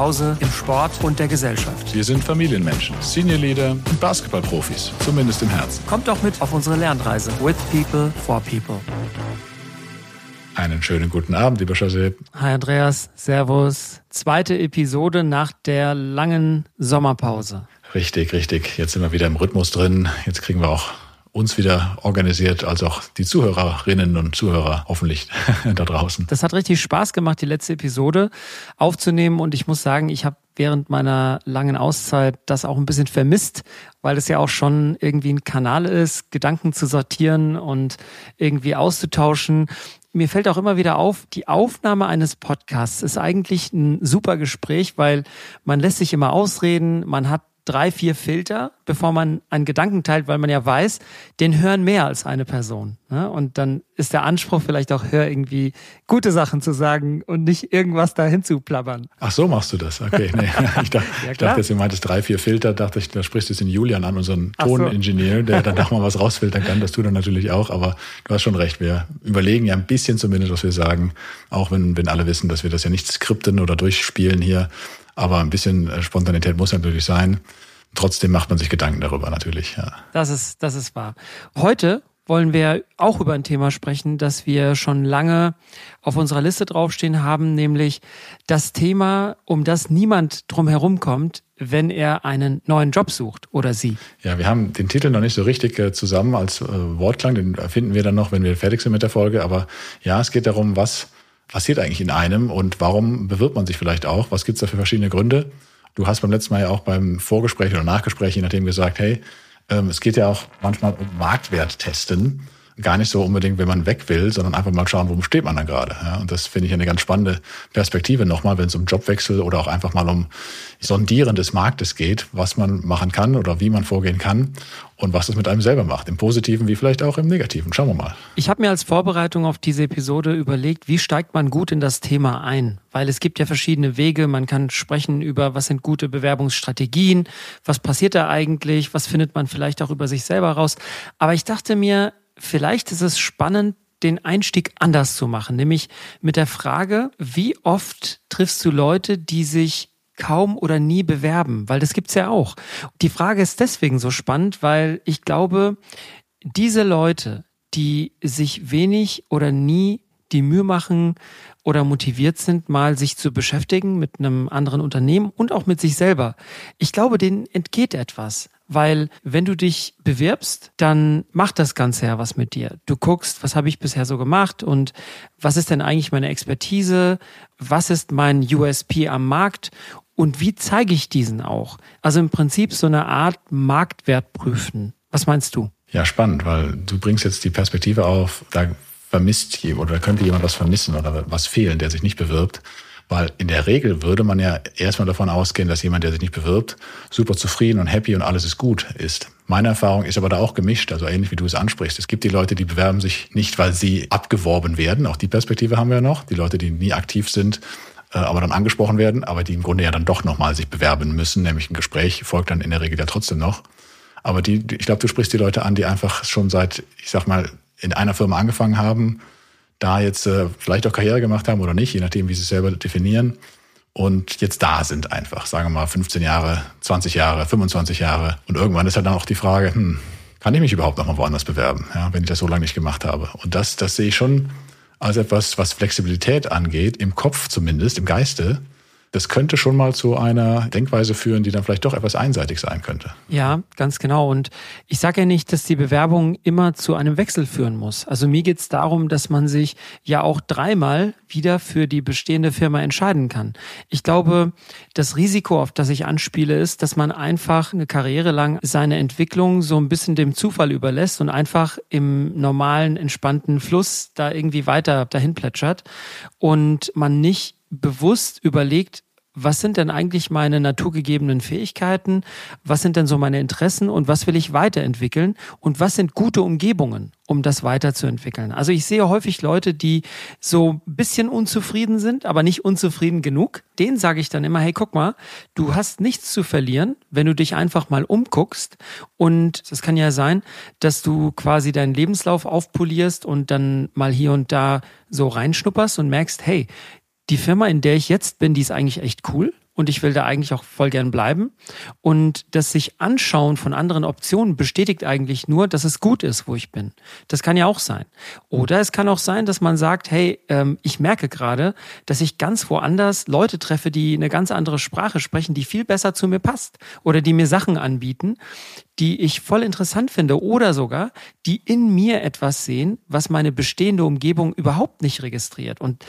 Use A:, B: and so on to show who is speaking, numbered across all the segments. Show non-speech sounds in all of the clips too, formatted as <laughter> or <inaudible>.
A: Hause, im Sport und der Gesellschaft.
B: Wir sind Familienmenschen, Senior Leader und Basketballprofis, zumindest im Herzen.
A: Kommt doch mit auf unsere Lernreise with people for people.
B: Einen schönen guten Abend, lieber José.
A: Hi Andreas, Servus. Zweite Episode nach der langen Sommerpause.
B: Richtig, richtig. Jetzt sind wir wieder im Rhythmus drin. Jetzt kriegen wir auch uns wieder organisiert, als auch die Zuhörerinnen und Zuhörer hoffentlich <laughs> da draußen.
A: Das hat richtig Spaß gemacht, die letzte Episode aufzunehmen. Und ich muss sagen, ich habe während meiner langen Auszeit das auch ein bisschen vermisst, weil es ja auch schon irgendwie ein Kanal ist, Gedanken zu sortieren und irgendwie auszutauschen. Mir fällt auch immer wieder auf, die Aufnahme eines Podcasts ist eigentlich ein super Gespräch, weil man lässt sich immer ausreden, man hat drei, vier Filter, bevor man einen Gedanken teilt, weil man ja weiß, den hören mehr als eine Person. Ne? Und dann ist der Anspruch vielleicht auch, hör irgendwie gute Sachen zu sagen und nicht irgendwas dahin zu plappern.
B: Ach so machst du das. Okay, nee. <laughs> ich dachte, ja, ich dachte jetzt, du meintest drei, vier Filter, dachte ich, da sprichst du den Julian an, unseren Toningenieur, so. der dann auch mal was rausfiltern kann. Das tut er natürlich auch, aber du hast schon recht. Wir überlegen ja ein bisschen zumindest, was wir sagen, auch wenn, wenn alle wissen, dass wir das ja nicht skripten oder durchspielen hier. Aber ein bisschen äh, Spontanität muss natürlich sein. Trotzdem macht man sich Gedanken darüber natürlich. Ja.
A: Das ist, das ist wahr. Heute wollen wir auch über ein Thema sprechen, das wir schon lange auf unserer Liste draufstehen haben, nämlich das Thema, um das niemand drum herum kommt, wenn er einen neuen Job sucht oder sie.
B: Ja, wir haben den Titel noch nicht so richtig äh, zusammen als äh, Wortklang, den finden wir dann noch, wenn wir fertig sind mit der Folge. Aber ja, es geht darum, was passiert eigentlich in einem und warum bewirbt man sich vielleicht auch? Was gibt es da für verschiedene Gründe? Du hast beim letzten Mal ja auch beim Vorgespräch oder Nachgespräch, je nachdem, gesagt, hey, ähm, es geht ja auch manchmal um Marktwert testen gar nicht so unbedingt, wenn man weg will, sondern einfach mal schauen, wo steht man dann gerade. Ja, und das finde ich eine ganz spannende Perspektive nochmal, wenn es um Jobwechsel oder auch einfach mal um Sondieren des Marktes geht, was man machen kann oder wie man vorgehen kann und was es mit einem selber macht, im Positiven wie vielleicht auch im Negativen. Schauen wir mal.
A: Ich habe mir als Vorbereitung auf diese Episode überlegt, wie steigt man gut in das Thema ein? Weil es gibt ja verschiedene Wege. Man kann sprechen über, was sind gute Bewerbungsstrategien, was passiert da eigentlich, was findet man vielleicht auch über sich selber raus. Aber ich dachte mir, vielleicht ist es spannend, den Einstieg anders zu machen, nämlich mit der Frage, wie oft triffst du Leute, die sich kaum oder nie bewerben, weil das gibt's ja auch. Die Frage ist deswegen so spannend, weil ich glaube, diese Leute, die sich wenig oder nie die Mühe machen oder motiviert sind, mal sich zu beschäftigen mit einem anderen Unternehmen und auch mit sich selber. Ich glaube, denen entgeht etwas weil wenn du dich bewirbst, dann macht das Ganze ja was mit dir. Du guckst, was habe ich bisher so gemacht und was ist denn eigentlich meine Expertise, was ist mein USP am Markt und wie zeige ich diesen auch? Also im Prinzip so eine Art Marktwert prüfen. Was meinst du?
B: Ja, spannend, weil du bringst jetzt die Perspektive auf, da vermisst jemand oder könnte jemand was vermissen oder was fehlen, der sich nicht bewirbt. Weil in der Regel würde man ja erstmal davon ausgehen, dass jemand, der sich nicht bewirbt, super zufrieden und happy und alles ist gut ist. Meine Erfahrung ist aber da auch gemischt, also ähnlich wie du es ansprichst. Es gibt die Leute, die bewerben sich nicht, weil sie abgeworben werden. Auch die Perspektive haben wir ja noch. Die Leute, die nie aktiv sind, äh, aber dann angesprochen werden, aber die im Grunde ja dann doch nochmal sich bewerben müssen, nämlich ein Gespräch folgt dann in der Regel ja trotzdem noch. Aber die, ich glaube, du sprichst die Leute an, die einfach schon seit, ich sag mal, in einer Firma angefangen haben, da jetzt äh, vielleicht auch Karriere gemacht haben oder nicht, je nachdem, wie sie es selber definieren. Und jetzt da sind einfach, sagen wir mal 15 Jahre, 20 Jahre, 25 Jahre. Und irgendwann ist halt dann auch die Frage, hm, kann ich mich überhaupt noch mal woanders bewerben, ja, wenn ich das so lange nicht gemacht habe? Und das, das sehe ich schon als etwas, was Flexibilität angeht, im Kopf zumindest, im Geiste, das könnte schon mal zu einer Denkweise führen, die dann vielleicht doch etwas einseitig sein könnte.
A: Ja, ganz genau. Und ich sage ja nicht, dass die Bewerbung immer zu einem Wechsel führen muss. Also mir geht es darum, dass man sich ja auch dreimal wieder für die bestehende Firma entscheiden kann. Ich glaube, das Risiko, auf das ich anspiele, ist, dass man einfach eine Karriere lang seine Entwicklung so ein bisschen dem Zufall überlässt und einfach im normalen, entspannten Fluss da irgendwie weiter dahin plätschert und man nicht bewusst überlegt, was sind denn eigentlich meine naturgegebenen Fähigkeiten? Was sind denn so meine Interessen und was will ich weiterentwickeln? Und was sind gute Umgebungen, um das weiterzuentwickeln? Also ich sehe häufig Leute, die so ein bisschen unzufrieden sind, aber nicht unzufrieden genug. Denen sage ich dann immer, hey, guck mal, du hast nichts zu verlieren, wenn du dich einfach mal umguckst. Und es kann ja sein, dass du quasi deinen Lebenslauf aufpolierst und dann mal hier und da so reinschnupperst und merkst, hey, die Firma, in der ich jetzt bin, die ist eigentlich echt cool und ich will da eigentlich auch voll gern bleiben. Und das sich anschauen von anderen Optionen bestätigt eigentlich nur, dass es gut ist, wo ich bin. Das kann ja auch sein. Oder es kann auch sein, dass man sagt, hey, ähm, ich merke gerade, dass ich ganz woanders Leute treffe, die eine ganz andere Sprache sprechen, die viel besser zu mir passt oder die mir Sachen anbieten, die ich voll interessant finde oder sogar, die in mir etwas sehen, was meine bestehende Umgebung überhaupt nicht registriert. Und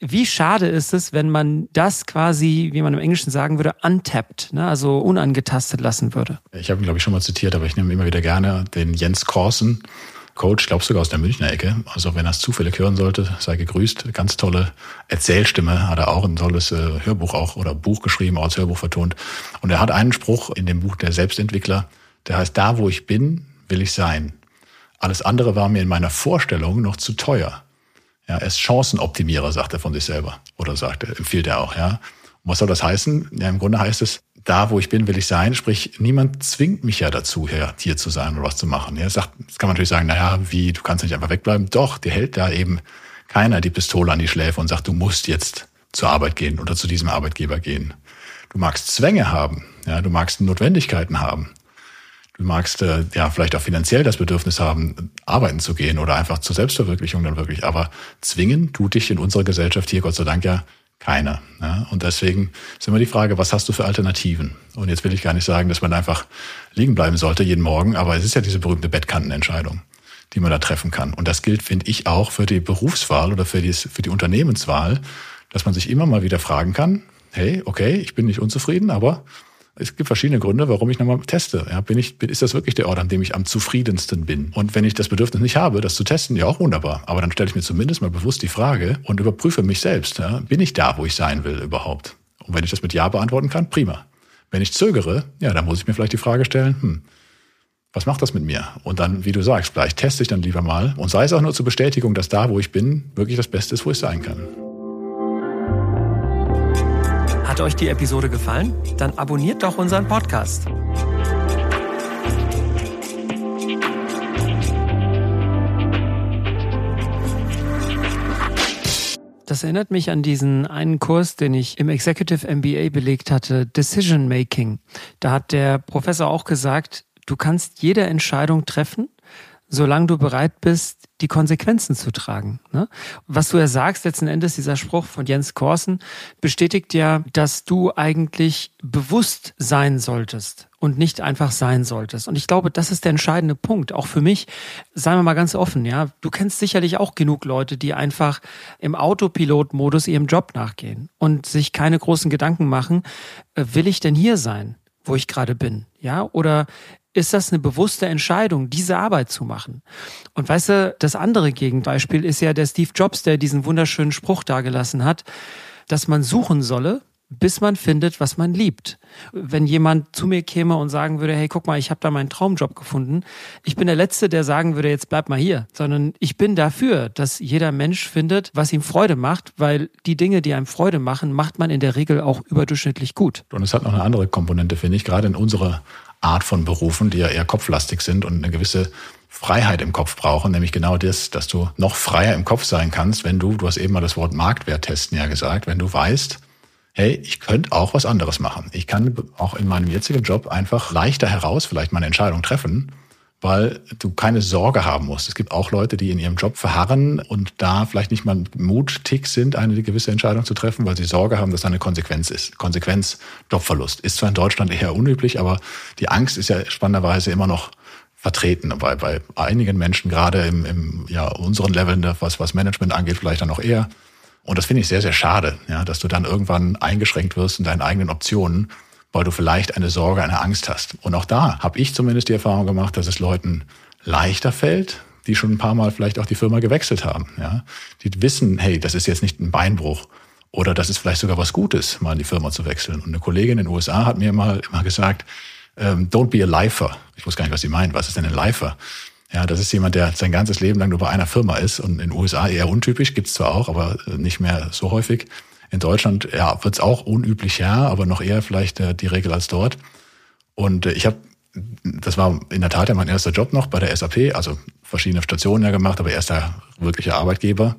A: wie schade ist es, wenn man das quasi, wie man im Englischen sagen würde, untappt, ne? also unangetastet lassen würde?
B: Ich habe ihn, glaube ich, schon mal zitiert, aber ich nehme immer wieder gerne den Jens Korsen, Coach, glaubst sogar aus der Münchner Ecke. Also wenn er es zufällig hören sollte, sei gegrüßt. Ganz tolle Erzählstimme, hat er auch ein tolles äh, Hörbuch auch oder Buch geschrieben, auch als Hörbuch vertont. Und er hat einen Spruch in dem Buch der Selbstentwickler, der heißt, da wo ich bin, will ich sein. Alles andere war mir in meiner Vorstellung noch zu teuer. Ja, er ist Chancenoptimierer, sagt er von sich selber. Oder sagt er, empfiehlt er auch, ja. Und was soll das heißen? Ja, im Grunde heißt es, da wo ich bin, will ich sein. Sprich, niemand zwingt mich ja dazu, hier, hier zu sein oder was zu machen. Ja, sagt, das kann man natürlich sagen, naja, wie, du kannst nicht einfach wegbleiben. Doch, dir hält da eben keiner die Pistole an die Schläfe und sagt, du musst jetzt zur Arbeit gehen oder zu diesem Arbeitgeber gehen. Du magst Zwänge haben, ja, du magst Notwendigkeiten haben. Du magst äh, ja vielleicht auch finanziell das Bedürfnis haben, arbeiten zu gehen oder einfach zur Selbstverwirklichung dann wirklich. Aber zwingen tut dich in unserer Gesellschaft hier Gott sei Dank ja keiner. Ja? Und deswegen ist immer die Frage, was hast du für Alternativen? Und jetzt will ich gar nicht sagen, dass man einfach liegen bleiben sollte jeden Morgen, aber es ist ja diese berühmte Bettkantenentscheidung, die man da treffen kann. Und das gilt, finde ich, auch für die Berufswahl oder für die, für die Unternehmenswahl, dass man sich immer mal wieder fragen kann, hey, okay, ich bin nicht unzufrieden, aber es gibt verschiedene Gründe, warum ich nochmal teste. Ja, bin ich, ist das wirklich der Ort, an dem ich am zufriedensten bin? Und wenn ich das Bedürfnis nicht habe, das zu testen, ja auch wunderbar. Aber dann stelle ich mir zumindest mal bewusst die Frage und überprüfe mich selbst. Ja, bin ich da, wo ich sein will überhaupt? Und wenn ich das mit Ja beantworten kann, prima. Wenn ich zögere, ja, dann muss ich mir vielleicht die Frage stellen, hm, was macht das mit mir? Und dann, wie du sagst, vielleicht teste ich dann lieber mal und sei es auch nur zur Bestätigung, dass da, wo ich bin, wirklich das Beste ist, wo ich sein kann.
A: Euch die Episode gefallen? Dann abonniert doch unseren Podcast. Das erinnert mich an diesen einen Kurs, den ich im Executive MBA belegt hatte, Decision Making. Da hat der Professor auch gesagt, du kannst jede Entscheidung treffen, solange du bereit bist, die Konsequenzen zu tragen. Ne? Was du ja sagst, letzten Endes, dieser Spruch von Jens Korsen, bestätigt ja, dass du eigentlich bewusst sein solltest und nicht einfach sein solltest. Und ich glaube, das ist der entscheidende Punkt. Auch für mich, seien wir mal ganz offen, ja. Du kennst sicherlich auch genug Leute, die einfach im Autopilot-Modus ihrem Job nachgehen und sich keine großen Gedanken machen, äh, will ich denn hier sein? wo ich gerade bin, ja? Oder ist das eine bewusste Entscheidung, diese Arbeit zu machen. Und weißt du, das andere Gegenbeispiel ist ja der Steve Jobs, der diesen wunderschönen Spruch dargelassen hat, dass man suchen solle, bis man findet, was man liebt. Wenn jemand zu mir käme und sagen würde, hey, guck mal, ich habe da meinen Traumjob gefunden, ich bin der Letzte, der sagen würde, jetzt bleib mal hier, sondern ich bin dafür, dass jeder Mensch findet, was ihm Freude macht, weil die Dinge, die einem Freude machen, macht man in der Regel auch überdurchschnittlich gut.
B: Und es hat noch eine andere Komponente, finde ich, gerade in unserer Art von Berufen, die ja eher kopflastig sind und eine gewisse Freiheit im Kopf brauchen, nämlich genau das, dass du noch freier im Kopf sein kannst, wenn du, du hast eben mal das Wort Marktwert testen ja gesagt, wenn du weißt, hey, ich könnte auch was anderes machen. Ich kann auch in meinem jetzigen Job einfach leichter heraus vielleicht meine Entscheidung treffen, weil du keine Sorge haben musst. Es gibt auch Leute, die in ihrem Job verharren und da vielleicht nicht mal mutig sind, eine gewisse Entscheidung zu treffen, weil sie Sorge haben, dass da eine Konsequenz ist. Konsequenz, Jobverlust. Ist zwar in Deutschland eher unüblich, aber die Angst ist ja spannenderweise immer noch vertreten bei, bei einigen Menschen, gerade im, im ja, unseren Leveln, was, was Management angeht, vielleicht dann noch eher. Und das finde ich sehr, sehr schade, ja, dass du dann irgendwann eingeschränkt wirst in deinen eigenen Optionen weil du vielleicht eine Sorge, eine Angst hast. Und auch da habe ich zumindest die Erfahrung gemacht, dass es Leuten leichter fällt, die schon ein paar Mal vielleicht auch die Firma gewechselt haben. Ja? Die wissen, hey, das ist jetzt nicht ein Beinbruch oder das ist vielleicht sogar was Gutes, mal in die Firma zu wechseln. Und eine Kollegin in den USA hat mir mal immer gesagt, ähm, don't be a lifer. Ich wusste gar nicht, was sie meinen. Was ist denn ein Lifer? Ja, das ist jemand, der sein ganzes Leben lang nur bei einer Firma ist und in den USA eher untypisch, gibt's zwar auch, aber nicht mehr so häufig. In Deutschland ja, wird es auch unüblich, ja, aber noch eher vielleicht äh, die Regel als dort. Und äh, ich habe, das war in der Tat ja mein erster Job noch bei der SAP, also verschiedene Stationen ja gemacht, aber erster wirklicher Arbeitgeber.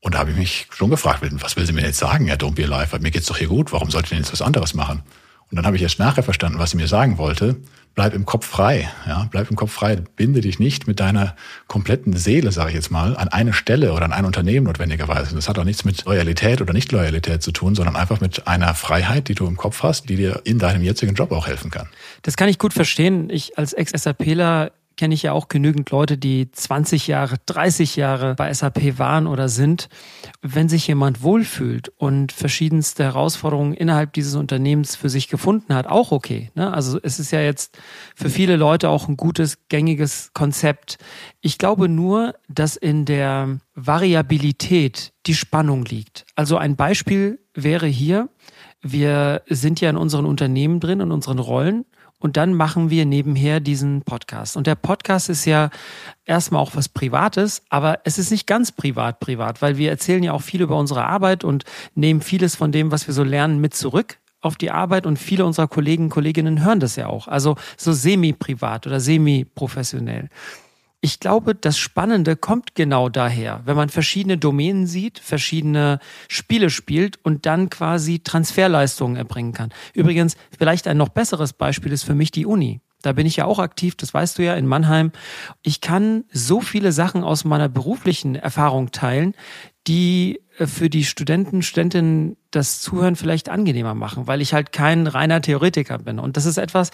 B: Und da habe ich mich schon gefragt, was will sie mir jetzt sagen, ja, don't be alive, mir geht's doch hier gut, warum sollte ich denn jetzt was anderes machen? Und dann habe ich erst nachher verstanden, was sie mir sagen wollte. Bleib im Kopf frei, ja, bleib im Kopf frei. Binde dich nicht mit deiner kompletten Seele, sage ich jetzt mal, an eine Stelle oder an ein Unternehmen notwendigerweise. Das hat auch nichts mit Loyalität oder Nicht-Loyalität zu tun, sondern einfach mit einer Freiheit, die du im Kopf hast, die dir in deinem jetzigen Job auch helfen kann.
A: Das kann ich gut verstehen. Ich als Ex-SAPler kenne ich ja auch genügend Leute, die 20 Jahre, 30 Jahre bei SAP waren oder sind. Wenn sich jemand wohlfühlt und verschiedenste Herausforderungen innerhalb dieses Unternehmens für sich gefunden hat, auch okay. Ne? Also es ist ja jetzt für viele Leute auch ein gutes, gängiges Konzept. Ich glaube nur, dass in der Variabilität die Spannung liegt. Also ein Beispiel wäre hier, wir sind ja in unseren Unternehmen drin, in unseren Rollen und dann machen wir nebenher diesen Podcast. Und der Podcast ist ja erstmal auch was Privates, aber es ist nicht ganz privat privat, weil wir erzählen ja auch viel über unsere Arbeit und nehmen vieles von dem, was wir so lernen, mit zurück auf die Arbeit und viele unserer Kollegen und Kolleginnen hören das ja auch. Also so semi-privat oder semi-professionell. Ich glaube, das Spannende kommt genau daher, wenn man verschiedene Domänen sieht, verschiedene Spiele spielt und dann quasi Transferleistungen erbringen kann. Übrigens, vielleicht ein noch besseres Beispiel ist für mich die Uni. Da bin ich ja auch aktiv, das weißt du ja, in Mannheim. Ich kann so viele Sachen aus meiner beruflichen Erfahrung teilen, die äh, für die Studenten, Studentinnen das Zuhören vielleicht angenehmer machen, weil ich halt kein reiner Theoretiker bin. Und das ist etwas,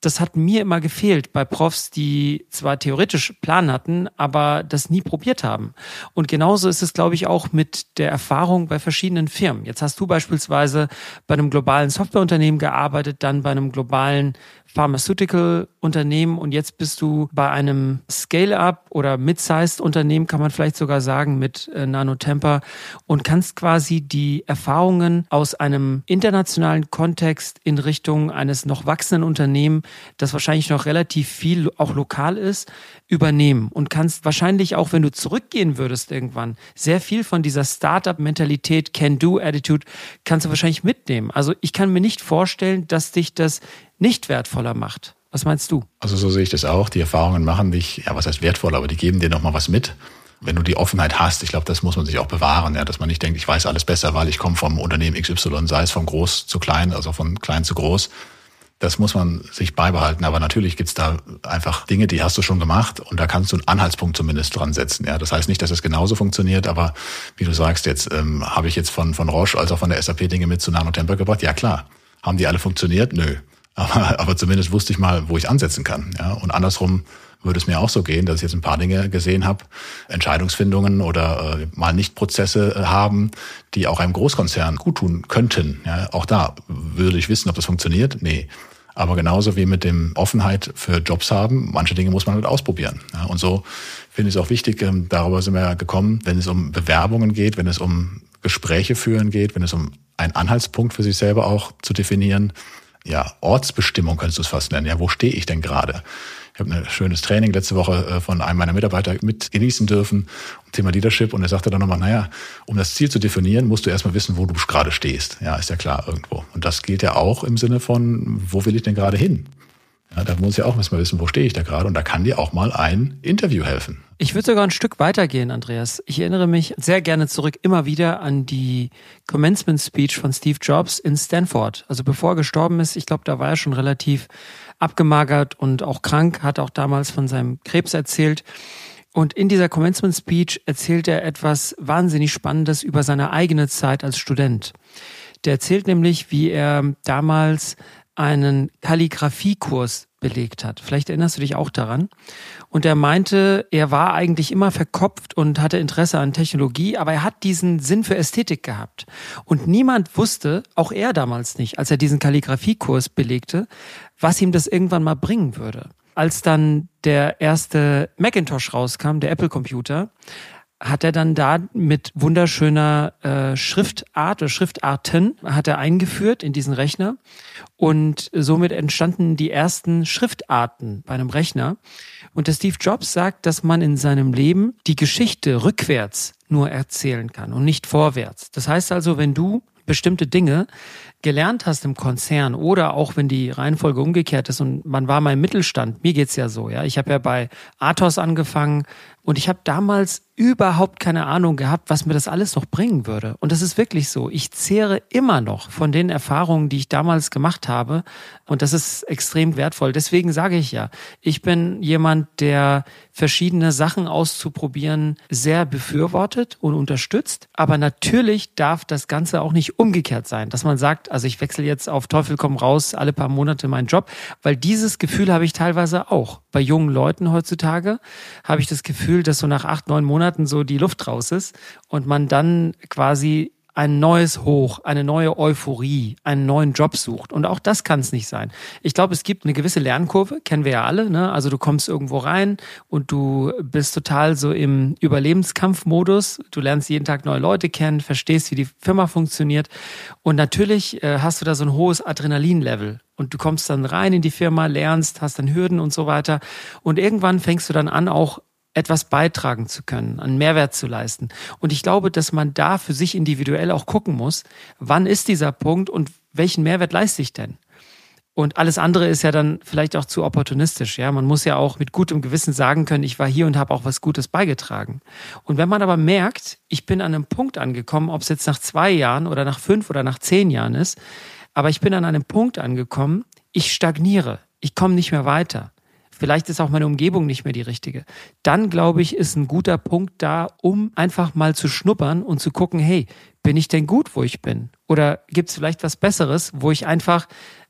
A: das hat mir immer gefehlt bei Profs, die zwar theoretisch Plan hatten, aber das nie probiert haben. Und genauso ist es, glaube ich, auch mit der Erfahrung bei verschiedenen Firmen. Jetzt hast du beispielsweise bei einem globalen Softwareunternehmen gearbeitet, dann bei einem globalen Pharmaceutical-Unternehmen und jetzt bist du bei einem Scale-up oder Mid-sized Unternehmen, kann man vielleicht sogar sagen, mit äh, Nanotemper und kannst quasi die Erfahrungen aus einem internationalen Kontext in Richtung eines noch wachsenden Unternehmen, das wahrscheinlich noch relativ viel auch lokal ist, übernehmen und kannst wahrscheinlich auch, wenn du zurückgehen würdest irgendwann, sehr viel von dieser Startup-Mentalität, Can-Do-Attitude, kannst du wahrscheinlich mitnehmen. Also ich kann mir nicht vorstellen, dass dich das nicht wertvoller macht. Was meinst du?
B: Also so sehe ich das auch. Die Erfahrungen machen dich, ja, was heißt wertvoll, aber die geben dir nochmal was mit. Wenn du die Offenheit hast, ich glaube, das muss man sich auch bewahren, ja, dass man nicht denkt, ich weiß alles besser, weil ich komme vom Unternehmen XY, sei es von groß zu klein, also von klein zu groß. Das muss man sich beibehalten. Aber natürlich gibt's da einfach Dinge, die hast du schon gemacht und da kannst du einen Anhaltspunkt zumindest dran setzen. Ja, das heißt nicht, dass es genauso funktioniert, aber wie du sagst, jetzt ähm, habe ich jetzt von, von Roche als auch von der SAP Dinge mit zu Nanotemper gebracht. Ja klar. Haben die alle funktioniert? Nö. Aber, aber zumindest wusste ich mal, wo ich ansetzen kann. Ja? Und andersrum würde es mir auch so gehen, dass ich jetzt ein paar Dinge gesehen habe, Entscheidungsfindungen oder äh, mal nicht Prozesse äh, haben, die auch einem Großkonzern gut tun könnten. Ja? Auch da würde ich wissen, ob das funktioniert. Nee. Aber genauso wie mit dem Offenheit für Jobs haben, manche Dinge muss man halt ausprobieren. Ja? Und so finde ich es auch wichtig, ähm, darüber sind wir ja gekommen, wenn es um Bewerbungen geht, wenn es um Gespräche führen geht, wenn es um einen Anhaltspunkt für sich selber auch zu definieren, ja, Ortsbestimmung könntest du es fast nennen. Ja, wo stehe ich denn gerade? Ich habe ein schönes Training letzte Woche äh, von einem meiner Mitarbeiter mit genießen dürfen, Thema Leadership. Und er sagte dann nochmal, naja, um das Ziel zu definieren, musst du erstmal wissen, wo du gerade stehst. Ja, ist ja klar irgendwo. Und das gilt ja auch im Sinne von, wo will ich denn gerade hin? Ja, da muss ich auch erstmal wissen, wo stehe ich da gerade. Und da kann dir auch mal ein Interview helfen.
A: Ich würde sogar ein Stück weitergehen, Andreas. Ich erinnere mich sehr gerne zurück immer wieder an die Commencement Speech von Steve Jobs in Stanford. Also bevor er gestorben ist, ich glaube, da war er schon relativ abgemagert und auch krank, hat auch damals von seinem Krebs erzählt. Und in dieser Commencement Speech erzählt er etwas wahnsinnig Spannendes über seine eigene Zeit als Student. Der erzählt nämlich, wie er damals einen Kalligrafiekurs belegt hat. Vielleicht erinnerst du dich auch daran. Und er meinte, er war eigentlich immer verkopft und hatte Interesse an Technologie, aber er hat diesen Sinn für Ästhetik gehabt. Und niemand wusste, auch er damals nicht, als er diesen Kalligrafiekurs belegte, was ihm das irgendwann mal bringen würde. Als dann der erste Macintosh rauskam, der Apple Computer, hat er dann da mit wunderschöner äh, Schriftart oder Schriftarten hat er eingeführt in diesen Rechner und somit entstanden die ersten Schriftarten bei einem Rechner. Und der Steve Jobs sagt, dass man in seinem Leben die Geschichte rückwärts nur erzählen kann und nicht vorwärts. Das heißt also, wenn du bestimmte Dinge gelernt hast im Konzern oder auch wenn die Reihenfolge umgekehrt ist und man war mal im Mittelstand, mir geht's ja so, ja. Ich habe ja bei Athos angefangen und ich habe damals überhaupt keine Ahnung gehabt, was mir das alles noch bringen würde. Und das ist wirklich so. Ich zehre immer noch von den Erfahrungen, die ich damals gemacht habe. Und das ist extrem wertvoll. Deswegen sage ich ja, ich bin jemand, der verschiedene Sachen auszuprobieren sehr befürwortet und unterstützt. Aber natürlich darf das Ganze auch nicht umgekehrt sein, dass man sagt, also ich wechsle jetzt auf Teufel komm raus alle paar Monate meinen Job, weil dieses Gefühl habe ich teilweise auch. Bei jungen Leuten heutzutage habe ich das Gefühl, dass so nach acht, neun Monaten Monaten so die Luft raus ist und man dann quasi ein neues Hoch, eine neue Euphorie, einen neuen Job sucht. Und auch das kann es nicht sein. Ich glaube, es gibt eine gewisse Lernkurve, kennen wir ja alle. Ne? Also du kommst irgendwo rein und du bist total so im Überlebenskampfmodus. Du lernst jeden Tag neue Leute kennen, verstehst, wie die Firma funktioniert. Und natürlich äh, hast du da so ein hohes Adrenalinlevel. Und du kommst dann rein in die Firma, lernst, hast dann Hürden und so weiter. Und irgendwann fängst du dann an, auch etwas beitragen zu können, einen Mehrwert zu leisten. Und ich glaube, dass man da für sich individuell auch gucken muss, wann ist dieser Punkt und welchen Mehrwert leiste ich denn? Und alles andere ist ja dann vielleicht auch zu opportunistisch. Ja, man muss ja auch mit gutem Gewissen sagen können, ich war hier und habe auch was Gutes beigetragen. Und wenn man aber merkt, ich bin an einem Punkt angekommen, ob es jetzt nach zwei Jahren oder nach fünf oder nach zehn Jahren ist, aber ich bin an einem Punkt angekommen, ich stagniere, ich komme nicht mehr weiter vielleicht ist auch meine Umgebung nicht mehr die richtige. Dann glaube ich, ist ein guter Punkt da, um einfach mal zu schnuppern und zu gucken, hey, bin ich denn gut, wo ich bin? Oder gibt es vielleicht was Besseres, wo ich einfach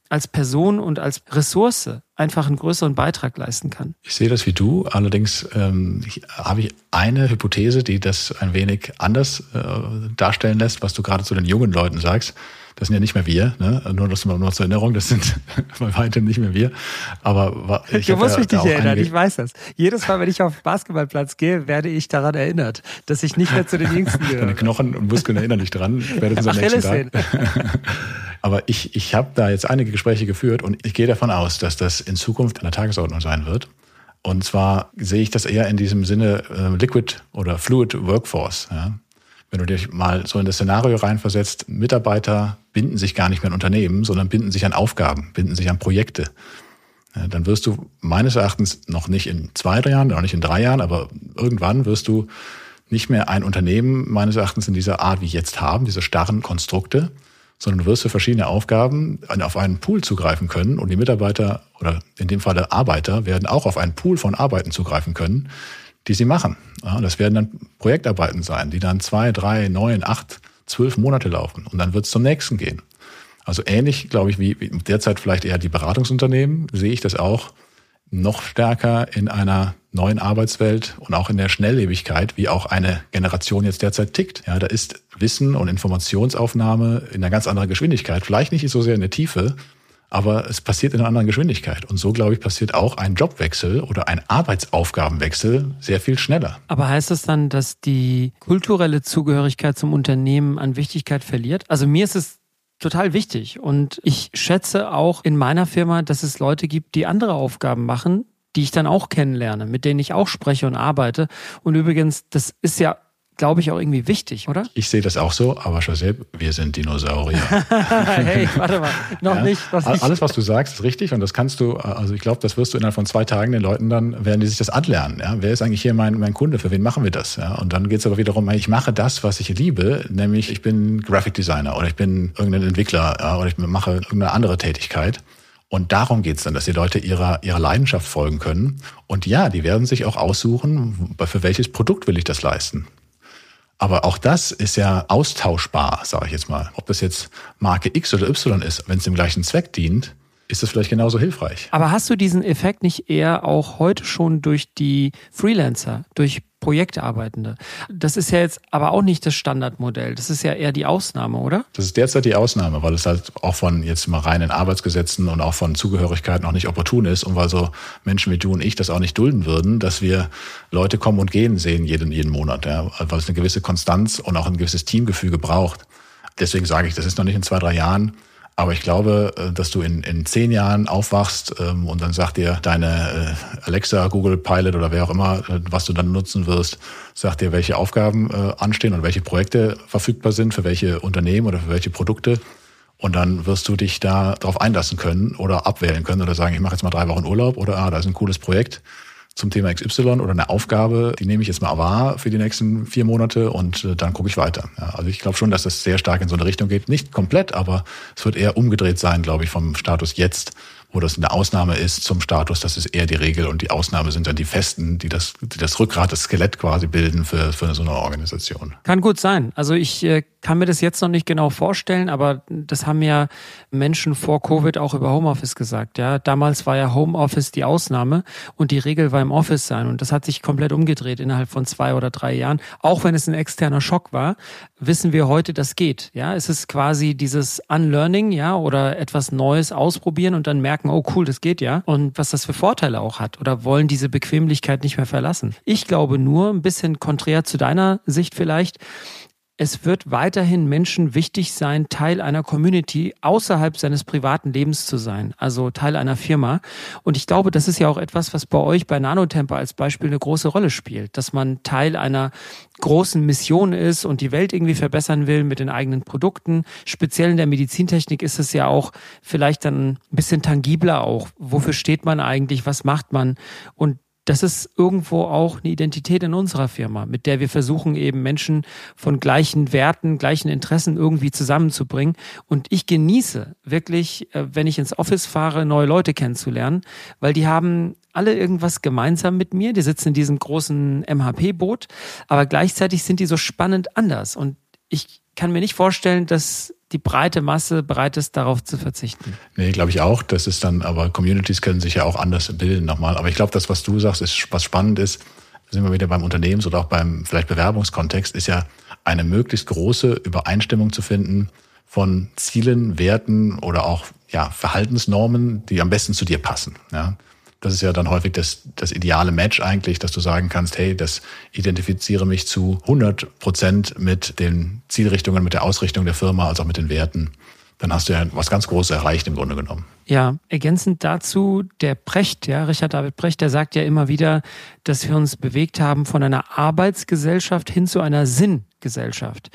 A: als Person und als Ressource einfach einen größeren Beitrag leisten kann.
B: Ich sehe das wie du, allerdings ähm, habe ich eine Hypothese, die das ein wenig anders äh, darstellen lässt, was du gerade zu den jungen Leuten sagst. Das sind ja nicht mehr wir, ne? nur das nur zur Erinnerung, das sind <laughs> bei weitem nicht mehr wir. Aber
A: ich du musst ja mich nicht erinnern, ich weiß das. Jedes Mal, wenn ich auf den Basketballplatz gehe, werde ich daran erinnert, dass ich nicht mehr zu den Jüngsten <laughs> gehöre.
B: Deine Knochen und Muskeln erinnern dich dran. Spätestens am nächsten Tag. Aber ich, ich habe da jetzt einige Gespräche geführt und ich gehe davon aus, dass das in Zukunft an der Tagesordnung sein wird. Und zwar sehe ich das eher in diesem Sinne äh, Liquid oder Fluid Workforce. Ja? Wenn du dich mal so in das Szenario reinversetzt, Mitarbeiter binden sich gar nicht mehr an Unternehmen, sondern binden sich an Aufgaben, binden sich an Projekte. Dann wirst du meines Erachtens noch nicht in zwei, drei Jahren, noch nicht in drei Jahren, aber irgendwann wirst du nicht mehr ein Unternehmen meines Erachtens in dieser Art wie jetzt haben, diese starren Konstrukte, sondern du wirst für verschiedene Aufgaben auf einen Pool zugreifen können und die Mitarbeiter oder in dem Falle Arbeiter werden auch auf einen Pool von Arbeiten zugreifen können, die sie machen. Ja, das werden dann Projektarbeiten sein, die dann zwei, drei, neun, acht, zwölf Monate laufen und dann wird es zum nächsten gehen. Also ähnlich, glaube ich, wie derzeit vielleicht eher die Beratungsunternehmen, sehe ich das auch noch stärker in einer neuen Arbeitswelt und auch in der Schnelllebigkeit, wie auch eine Generation jetzt derzeit tickt. Ja, da ist Wissen und Informationsaufnahme in einer ganz anderen Geschwindigkeit. Vielleicht nicht so sehr in der Tiefe, aber es passiert in einer anderen Geschwindigkeit. Und so, glaube ich, passiert auch ein Jobwechsel oder ein Arbeitsaufgabenwechsel sehr viel schneller.
A: Aber heißt das dann, dass die kulturelle Zugehörigkeit zum Unternehmen an Wichtigkeit verliert? Also mir ist es total wichtig und ich schätze auch in meiner Firma, dass es Leute gibt, die andere Aufgaben machen, die ich dann auch kennenlerne, mit denen ich auch spreche und arbeite. Und übrigens, das ist ja glaube ich, auch irgendwie wichtig, oder?
B: Ich sehe das auch so, aber Josep, wir sind Dinosaurier. <laughs>
A: hey, warte mal, noch ja, nicht,
B: noch nicht. Alles, was du sagst, ist richtig und das kannst du, also ich glaube, das wirst du innerhalb von zwei Tagen den Leuten dann, werden die sich das anlernen. Ja? Wer ist eigentlich hier mein, mein Kunde, für wen machen wir das? Ja? Und dann geht es aber wiederum, ich mache das, was ich liebe, nämlich ich bin Graphic Designer oder ich bin irgendein Entwickler ja, oder ich mache irgendeine andere Tätigkeit. Und darum geht's dann, dass die Leute ihrer, ihrer Leidenschaft folgen können. Und ja, die werden sich auch aussuchen, für welches Produkt will ich das leisten. Aber auch das ist ja austauschbar, sage ich jetzt mal. Ob das jetzt Marke X oder Y ist, wenn es dem gleichen Zweck dient, ist das vielleicht genauso hilfreich.
A: Aber hast du diesen Effekt nicht eher auch heute schon durch die Freelancer, durch Projektarbeitende? Das ist ja jetzt aber auch nicht das Standardmodell. Das ist ja eher die Ausnahme, oder?
B: Das ist derzeit die Ausnahme, weil es halt auch von jetzt mal reinen Arbeitsgesetzen und auch von Zugehörigkeit noch nicht opportun ist und weil so Menschen wie du und ich das auch nicht dulden würden, dass wir Leute kommen und gehen sehen jeden, jeden Monat, ja, weil es eine gewisse Konstanz und auch ein gewisses Teamgefüge braucht. Deswegen sage ich, das ist noch nicht in zwei, drei Jahren aber ich glaube, äh, dass du in, in zehn Jahren aufwachst ähm, und dann sagt dir deine äh, Alexa, Google Pilot oder wer auch immer, äh, was du dann nutzen wirst, sagt dir, welche Aufgaben äh, anstehen und welche Projekte verfügbar sind für welche Unternehmen oder für welche Produkte. Und dann wirst du dich da drauf einlassen können oder abwählen können oder sagen, ich mache jetzt mal drei Wochen Urlaub oder ah, da ist ein cooles Projekt zum Thema XY oder eine Aufgabe, die nehme ich jetzt mal wahr für die nächsten vier Monate und äh, dann gucke ich weiter. Ja, also ich glaube schon, dass das sehr stark in so eine Richtung geht. Nicht komplett, aber es wird eher umgedreht sein, glaube ich, vom Status jetzt wo das eine Ausnahme ist zum Status, das ist eher die Regel und die Ausnahme sind dann die Festen, die das, die das Rückgrat, das Skelett quasi bilden für, für so eine Organisation.
A: Kann gut sein. Also ich äh, kann mir das jetzt noch nicht genau vorstellen, aber das haben ja Menschen vor Covid auch über Homeoffice gesagt. Ja, damals war ja Homeoffice die Ausnahme und die Regel war im Office sein und das hat sich komplett umgedreht innerhalb von zwei oder drei Jahren. Auch wenn es ein externer Schock war, wissen wir heute, das geht. Ja, es ist quasi dieses Unlearning, ja, oder etwas Neues ausprobieren und dann merken merken, oh cool, das geht ja und was das für Vorteile auch hat oder wollen diese Bequemlichkeit nicht mehr verlassen. Ich glaube nur, ein bisschen konträr zu deiner Sicht vielleicht, es wird weiterhin Menschen wichtig sein, Teil einer Community außerhalb seines privaten Lebens zu sein, also Teil einer Firma. Und ich glaube, das ist ja auch etwas, was bei euch bei Nanotemper als Beispiel eine große Rolle spielt, dass man Teil einer großen Mission ist und die Welt irgendwie verbessern will mit den eigenen Produkten. Speziell in der Medizintechnik ist es ja auch vielleicht dann ein bisschen tangibler auch. Wofür steht man eigentlich? Was macht man? Und das ist irgendwo auch eine Identität in unserer Firma, mit der wir versuchen, eben Menschen von gleichen Werten, gleichen Interessen irgendwie zusammenzubringen. Und ich genieße wirklich, äh, wenn ich ins Office fahre, neue Leute kennenzulernen, weil die haben alle irgendwas gemeinsam mit mir. Die sitzen in diesem großen MHP-Boot, aber gleichzeitig sind die so spannend anders. Und ich kann mir nicht vorstellen, dass die breite Masse bereit ist, darauf zu verzichten.
B: Nee, glaube ich auch. Das ist dann, aber Communities können sich ja auch anders bilden nochmal. Aber ich glaube, das, was du sagst, ist, was spannend ist, sind wir wieder beim Unternehmens- oder auch beim vielleicht Bewerbungskontext, ist ja eine möglichst große Übereinstimmung zu finden von Zielen, Werten oder auch ja, Verhaltensnormen, die am besten zu dir passen. Ja. Das ist ja dann häufig das, das ideale Match eigentlich, dass du sagen kannst, hey, das identifiziere mich zu 100 Prozent mit den Zielrichtungen, mit der Ausrichtung der Firma, als auch mit den Werten. Dann hast du ja was ganz Großes erreicht im Grunde genommen.
A: Ja, ergänzend dazu der Precht, ja, Richard David Precht, der sagt ja immer wieder, dass wir uns bewegt haben von einer Arbeitsgesellschaft hin zu einer Sinngesellschaft.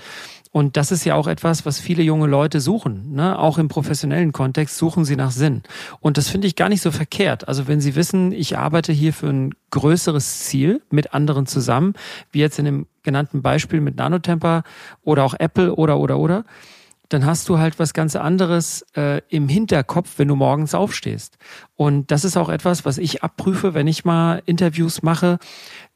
A: Und das ist ja auch etwas, was viele junge Leute suchen. Ne? Auch im professionellen Kontext suchen sie nach Sinn. Und das finde ich gar nicht so verkehrt. Also wenn sie wissen, ich arbeite hier für ein größeres Ziel mit anderen zusammen, wie jetzt in dem genannten Beispiel mit Nanotemper oder auch Apple oder oder oder, dann hast du halt was ganz anderes äh, im Hinterkopf, wenn du morgens aufstehst. Und das ist auch etwas, was ich abprüfe, wenn ich mal Interviews mache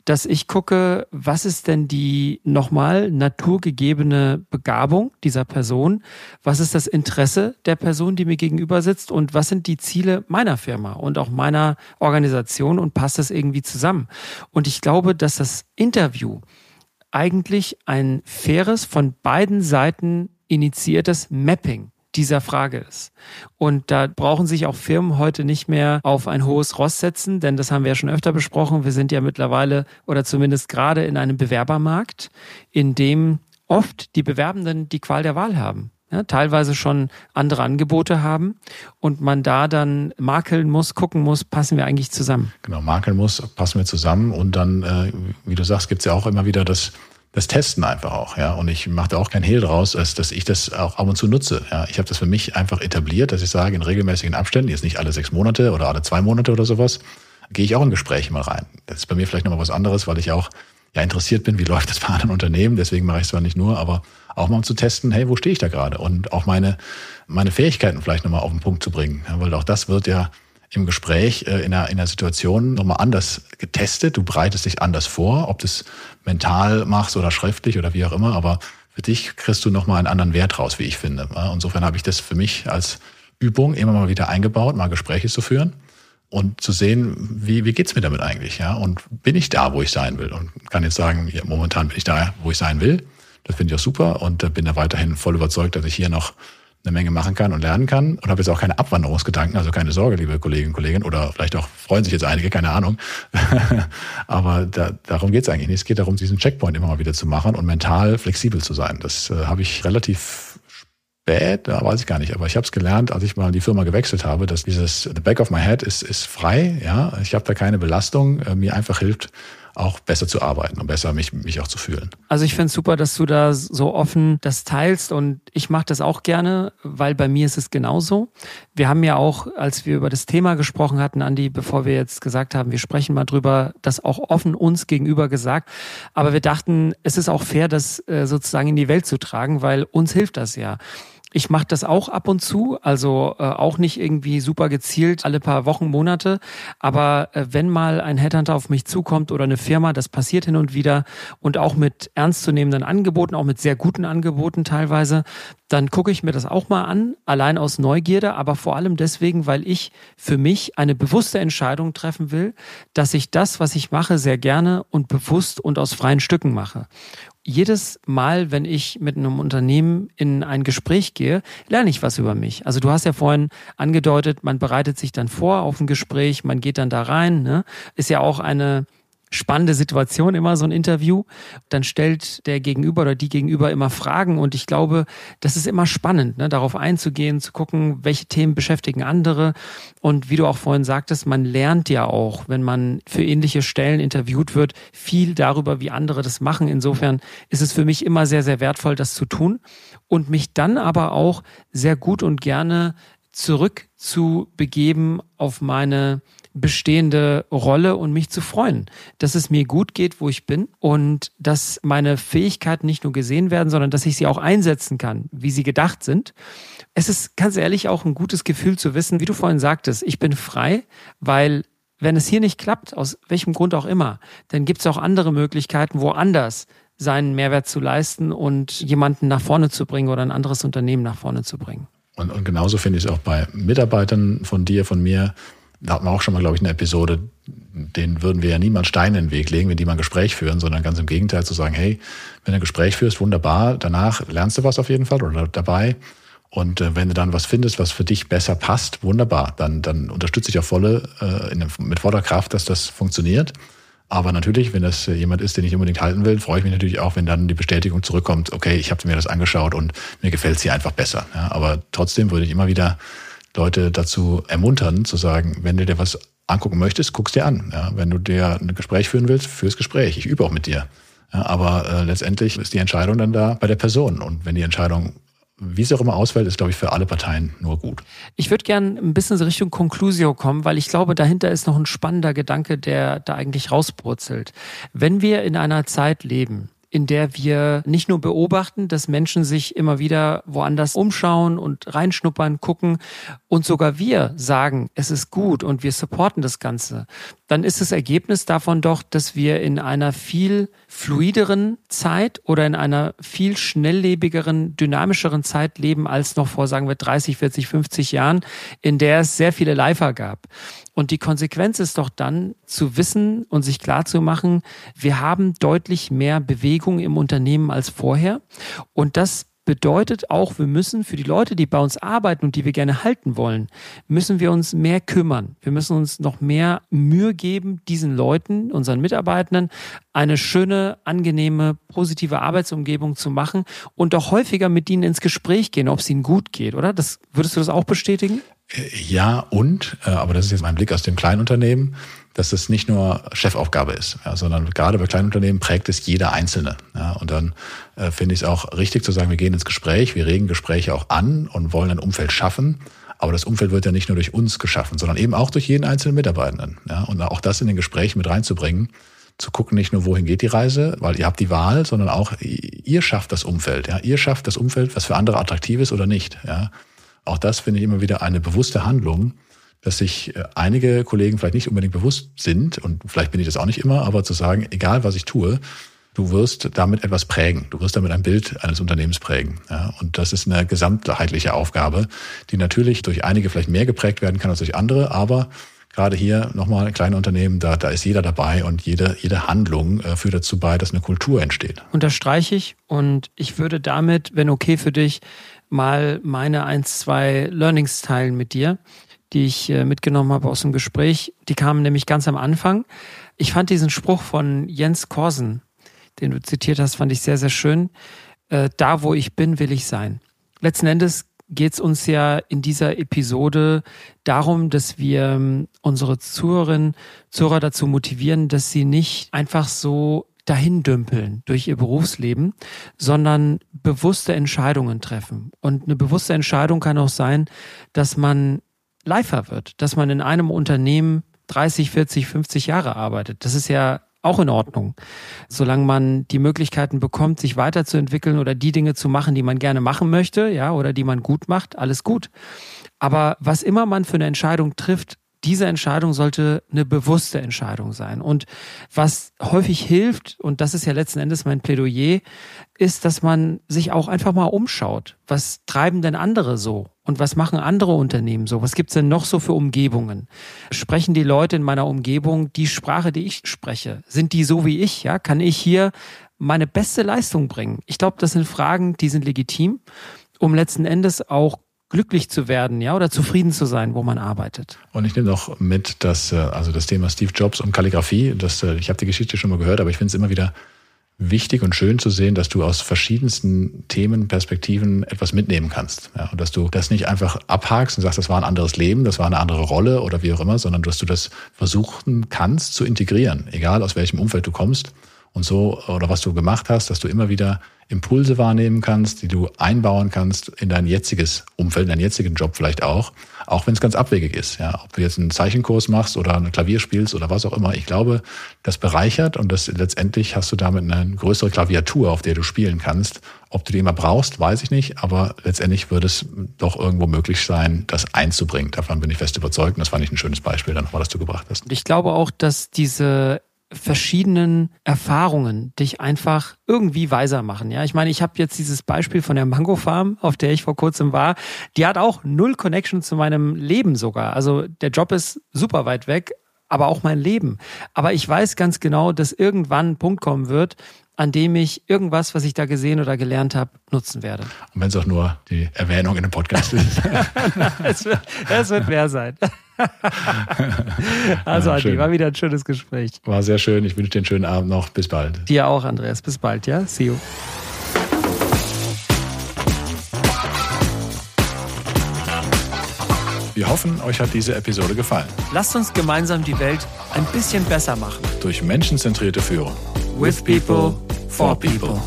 A: dass ich gucke, was ist denn die nochmal naturgegebene Begabung dieser Person? Was ist das Interesse der Person, die mir gegenüber sitzt? Und was sind die Ziele meiner Firma und auch meiner Organisation? Und passt das irgendwie zusammen? Und ich glaube, dass das Interview eigentlich ein faires, von beiden Seiten initiiertes Mapping dieser Frage ist. Und da brauchen sich auch Firmen heute nicht mehr auf ein hohes Ross setzen, denn das haben wir ja schon öfter besprochen. Wir sind ja mittlerweile oder zumindest gerade in einem Bewerbermarkt, in dem oft die Bewerbenden die Qual der Wahl haben. Ja, teilweise schon andere Angebote haben und man da dann makeln muss, gucken muss, passen wir eigentlich zusammen.
B: Genau, makeln muss, passen wir zusammen und dann, äh, wie du sagst, gibt es ja auch immer wieder das das Testen einfach auch, ja. Und ich mache da auch kein Hehl draus, als dass ich das auch ab und zu nutze. Ja. Ich habe das für mich einfach etabliert, dass ich sage, in regelmäßigen Abständen, jetzt nicht alle sechs Monate oder alle zwei Monate oder sowas, gehe ich auch in Gespräche mal rein. Das ist bei mir vielleicht nochmal was anderes, weil ich auch ja interessiert bin, wie läuft das bei anderen Unternehmen. Deswegen mache ich es zwar nicht nur, aber auch mal um zu testen, hey, wo stehe ich da gerade? Und auch meine, meine Fähigkeiten vielleicht nochmal auf den Punkt zu bringen. Ja, weil auch das wird ja im Gespräch äh, in, einer, in einer Situation nochmal anders getestet. Du bereitest dich anders vor, ob du es mental machst oder schriftlich oder wie auch immer, aber für dich kriegst du nochmal einen anderen Wert raus, wie ich finde. Insofern habe ich das für mich als Übung immer mal wieder eingebaut, mal Gespräche zu führen und zu sehen, wie, wie geht's mir damit eigentlich, ja? Und bin ich da, wo ich sein will? Und kann jetzt sagen, ja, momentan bin ich da, wo ich sein will. Das finde ich auch super und äh, bin da weiterhin voll überzeugt, dass ich hier noch eine Menge machen kann und lernen kann und habe jetzt auch keine Abwanderungsgedanken, also keine Sorge, liebe Kolleginnen und Kollegen, oder vielleicht auch freuen sich jetzt einige, keine Ahnung. <laughs> Aber da, darum geht es eigentlich nicht. Es geht darum, diesen Checkpoint immer mal wieder zu machen und mental flexibel zu sein. Das äh, habe ich relativ spät, da weiß ich gar nicht, aber ich habe es gelernt, als ich mal die Firma gewechselt habe, dass dieses the back of my head ist, ist frei, ja. Ich habe da keine Belastung, äh, mir einfach hilft, auch besser zu arbeiten und besser mich, mich auch zu fühlen.
A: Also ich finde es super, dass du da so offen das teilst und ich mache das auch gerne, weil bei mir ist es genauso. Wir haben ja auch, als wir über das Thema gesprochen hatten, Andi, bevor wir jetzt gesagt haben, wir sprechen mal drüber, das auch offen uns gegenüber gesagt. Aber wir dachten, es ist auch fair, das äh, sozusagen in die Welt zu tragen, weil uns hilft das ja. Ich mache das auch ab und zu, also äh, auch nicht irgendwie super gezielt alle paar Wochen, Monate. Aber äh, wenn mal ein Headhunter auf mich zukommt oder eine Firma, das passiert hin und wieder und auch mit ernstzunehmenden Angeboten, auch mit sehr guten Angeboten teilweise, dann gucke ich mir das auch mal an, allein aus Neugierde, aber vor allem deswegen, weil ich für mich eine bewusste Entscheidung treffen will, dass ich das, was ich mache, sehr gerne und bewusst und aus freien Stücken mache jedes Mal, wenn ich mit einem Unternehmen in ein Gespräch gehe, lerne ich was über mich. Also du hast ja vorhin angedeutet, man bereitet sich dann vor auf ein Gespräch, man geht dann da rein. Ne? Ist ja auch eine spannende Situation immer so ein Interview. Dann stellt der Gegenüber oder die Gegenüber immer Fragen und ich glaube, das ist immer spannend, ne, darauf einzugehen, zu gucken, welche Themen beschäftigen andere und wie du auch vorhin sagtest, man lernt ja auch, wenn man für ähnliche Stellen interviewt wird, viel darüber, wie andere das machen. Insofern ist es für mich immer sehr, sehr wertvoll, das zu tun und mich dann aber auch sehr gut und gerne zurück zu begeben auf meine bestehende Rolle und mich zu freuen, dass es mir gut geht, wo ich bin und dass meine Fähigkeiten nicht nur gesehen werden, sondern dass ich sie auch einsetzen kann, wie sie gedacht sind. Es ist ganz ehrlich auch ein gutes Gefühl zu wissen, wie du vorhin sagtest, ich bin frei, weil wenn es hier nicht klappt, aus welchem Grund auch immer, dann gibt es auch andere Möglichkeiten, woanders seinen Mehrwert zu leisten und jemanden nach vorne zu bringen oder ein anderes Unternehmen nach vorne zu bringen.
B: Und, und genauso finde ich es auch bei Mitarbeitern von dir, von mir, da hatten wir auch schon mal, glaube ich, eine Episode, den würden wir ja niemals Steine in den Weg legen, wenn die mal ein Gespräch führen, sondern ganz im Gegenteil zu sagen, hey, wenn du ein Gespräch führst, wunderbar, danach lernst du was auf jeden Fall oder dabei. Und äh, wenn du dann was findest, was für dich besser passt, wunderbar, dann, dann unterstütze ich auf volle, äh, in, mit voller Kraft, dass das funktioniert. Aber natürlich, wenn das jemand ist, den ich unbedingt halten will, freue ich mich natürlich auch, wenn dann die Bestätigung zurückkommt, okay, ich habe mir das angeschaut und mir gefällt es hier einfach besser. Ja, aber trotzdem würde ich immer wieder Leute dazu ermuntern, zu sagen, wenn du dir was angucken möchtest, guck's dir an. Ja, wenn du dir ein Gespräch führen willst, fürs Gespräch. Ich übe auch mit dir. Ja, aber äh, letztendlich ist die Entscheidung dann da bei der Person. Und wenn die Entscheidung wie es auch immer ausfällt, ist, glaube ich, für alle Parteien nur gut.
A: Ich würde gerne ein bisschen Richtung Conclusio kommen, weil ich glaube, dahinter ist noch ein spannender Gedanke, der da eigentlich rausbrutzelt. Wenn wir in einer Zeit leben, in der wir nicht nur beobachten, dass Menschen sich immer wieder woanders umschauen und reinschnuppern, gucken und sogar wir sagen, es ist gut und wir supporten das Ganze, dann ist das Ergebnis davon doch, dass wir in einer viel fluideren Zeit oder in einer viel schnelllebigeren, dynamischeren Zeit leben als noch vor, sagen wir, 30, 40, 50 Jahren, in der es sehr viele Lifer gab. Und die Konsequenz ist doch dann zu wissen und sich klar zu machen, wir haben deutlich mehr Bewegung im Unternehmen als vorher. Und das bedeutet auch, wir müssen für die Leute, die bei uns arbeiten und die wir gerne halten wollen, müssen wir uns mehr kümmern. Wir müssen uns noch mehr Mühe geben, diesen Leuten, unseren Mitarbeitenden, eine schöne, angenehme, positive Arbeitsumgebung zu machen und auch häufiger mit ihnen ins Gespräch gehen, ob es ihnen gut geht, oder? Das, würdest du das auch bestätigen?
B: Ja, und, äh, aber das ist jetzt mein Blick aus dem Kleinunternehmen, dass es nicht nur Chefaufgabe ist, ja, sondern gerade bei Kleinunternehmen prägt es jeder Einzelne. Ja, und dann äh, finde ich es auch richtig zu sagen, wir gehen ins Gespräch, wir regen Gespräche auch an und wollen ein Umfeld schaffen. Aber das Umfeld wird ja nicht nur durch uns geschaffen, sondern eben auch durch jeden einzelnen Mitarbeitenden. Ja, und auch das in den Gesprächen mit reinzubringen, zu gucken, nicht nur wohin geht die Reise, weil ihr habt die Wahl, sondern auch ihr schafft das Umfeld. Ja, ihr schafft das Umfeld, was für andere attraktiv ist oder nicht. Ja, auch das finde ich immer wieder eine bewusste Handlung, dass sich äh, einige Kollegen vielleicht nicht unbedingt bewusst sind, und vielleicht bin ich das auch nicht immer, aber zu sagen, egal was ich tue, du wirst damit etwas prägen. Du wirst damit ein Bild eines Unternehmens prägen. Ja, und das ist eine gesamtheitliche Aufgabe, die natürlich durch einige vielleicht mehr geprägt werden kann als durch andere, aber gerade hier nochmal kleine Unternehmen, da, da ist jeder dabei und jede, jede Handlung äh, führt dazu bei, dass eine Kultur entsteht.
A: Unterstreiche ich und ich würde damit, wenn okay für dich, mal meine eins, zwei Learnings teilen mit dir, die ich äh, mitgenommen habe aus dem Gespräch. Die kamen nämlich ganz am Anfang. Ich fand diesen Spruch von Jens Korsen, den du zitiert hast, fand ich sehr, sehr schön. Äh, da, wo ich bin, will ich sein. Letzten Endes geht es uns ja in dieser Episode darum, dass wir ähm, unsere Zuhörerinnen, Zuhörer dazu motivieren, dass sie nicht einfach so dahin dümpeln durch ihr Berufsleben, sondern bewusste Entscheidungen treffen. Und eine bewusste Entscheidung kann auch sein, dass man Lifer wird, dass man in einem Unternehmen 30, 40, 50 Jahre arbeitet. Das ist ja auch in Ordnung. Solange man die Möglichkeiten bekommt, sich weiterzuentwickeln oder die Dinge zu machen, die man gerne machen möchte, ja, oder die man gut macht, alles gut. Aber was immer man für eine Entscheidung trifft, diese Entscheidung sollte eine bewusste Entscheidung sein. Und was häufig hilft, und das ist ja letzten Endes mein Plädoyer, ist, dass man sich auch einfach mal umschaut. Was treiben denn andere so? Und was machen andere Unternehmen so? Was gibt's denn noch so für Umgebungen? Sprechen die Leute in meiner Umgebung die Sprache, die ich spreche? Sind die so wie ich? Ja, kann ich hier meine beste Leistung bringen? Ich glaube, das sind Fragen, die sind legitim, um letzten Endes auch glücklich zu werden, ja, oder zufrieden zu sein, wo man arbeitet.
B: Und ich nehme noch mit, dass äh, also das Thema Steve Jobs und Kalligrafie, das, äh, ich habe die Geschichte schon mal gehört, aber ich finde es immer wieder wichtig und schön zu sehen, dass du aus verschiedensten Themen, Perspektiven etwas mitnehmen kannst. Ja, und dass du das nicht einfach abhakst und sagst, das war ein anderes Leben, das war eine andere Rolle oder wie auch immer, sondern dass du das versuchen kannst zu integrieren, egal aus welchem Umfeld du kommst und so oder was du gemacht hast, dass du immer wieder Impulse wahrnehmen kannst, die du einbauen kannst in dein jetziges Umfeld, in deinen jetzigen Job vielleicht auch, auch wenn es ganz abwegig ist. Ja, ob du jetzt einen Zeichenkurs machst oder ein Klavier spielst oder was auch immer. Ich glaube, das bereichert und das letztendlich hast du damit eine größere Klaviatur, auf der du spielen kannst. Ob du die immer brauchst, weiß ich nicht, aber letztendlich würde es doch irgendwo möglich sein, das einzubringen. Davon bin ich fest überzeugt und das fand ich ein schönes Beispiel dann nochmal, das du gebracht hast.
A: Ich glaube auch, dass diese verschiedenen Erfahrungen dich einfach irgendwie weiser machen. Ja, ich meine, ich habe jetzt dieses Beispiel von der Mango Farm, auf der ich vor kurzem war. Die hat auch null Connection zu meinem Leben sogar. Also der Job ist super weit weg, aber auch mein Leben. Aber ich weiß ganz genau, dass irgendwann ein Punkt kommen wird, an dem ich irgendwas, was ich da gesehen oder gelernt habe, nutzen werde.
B: Und wenn es auch nur die Erwähnung in dem Podcast <laughs> ist.
A: es, wird, es wird mehr sein. <laughs> also, ja, Andi, war wieder ein schönes Gespräch.
B: War sehr schön. Ich wünsche dir einen schönen Abend noch. Bis bald.
A: Dir auch, Andreas. Bis bald, ja? See you.
B: Wir hoffen, euch hat diese Episode gefallen.
A: Lasst uns gemeinsam die Welt ein bisschen besser machen.
B: Durch menschenzentrierte Führung.
A: With people, for people.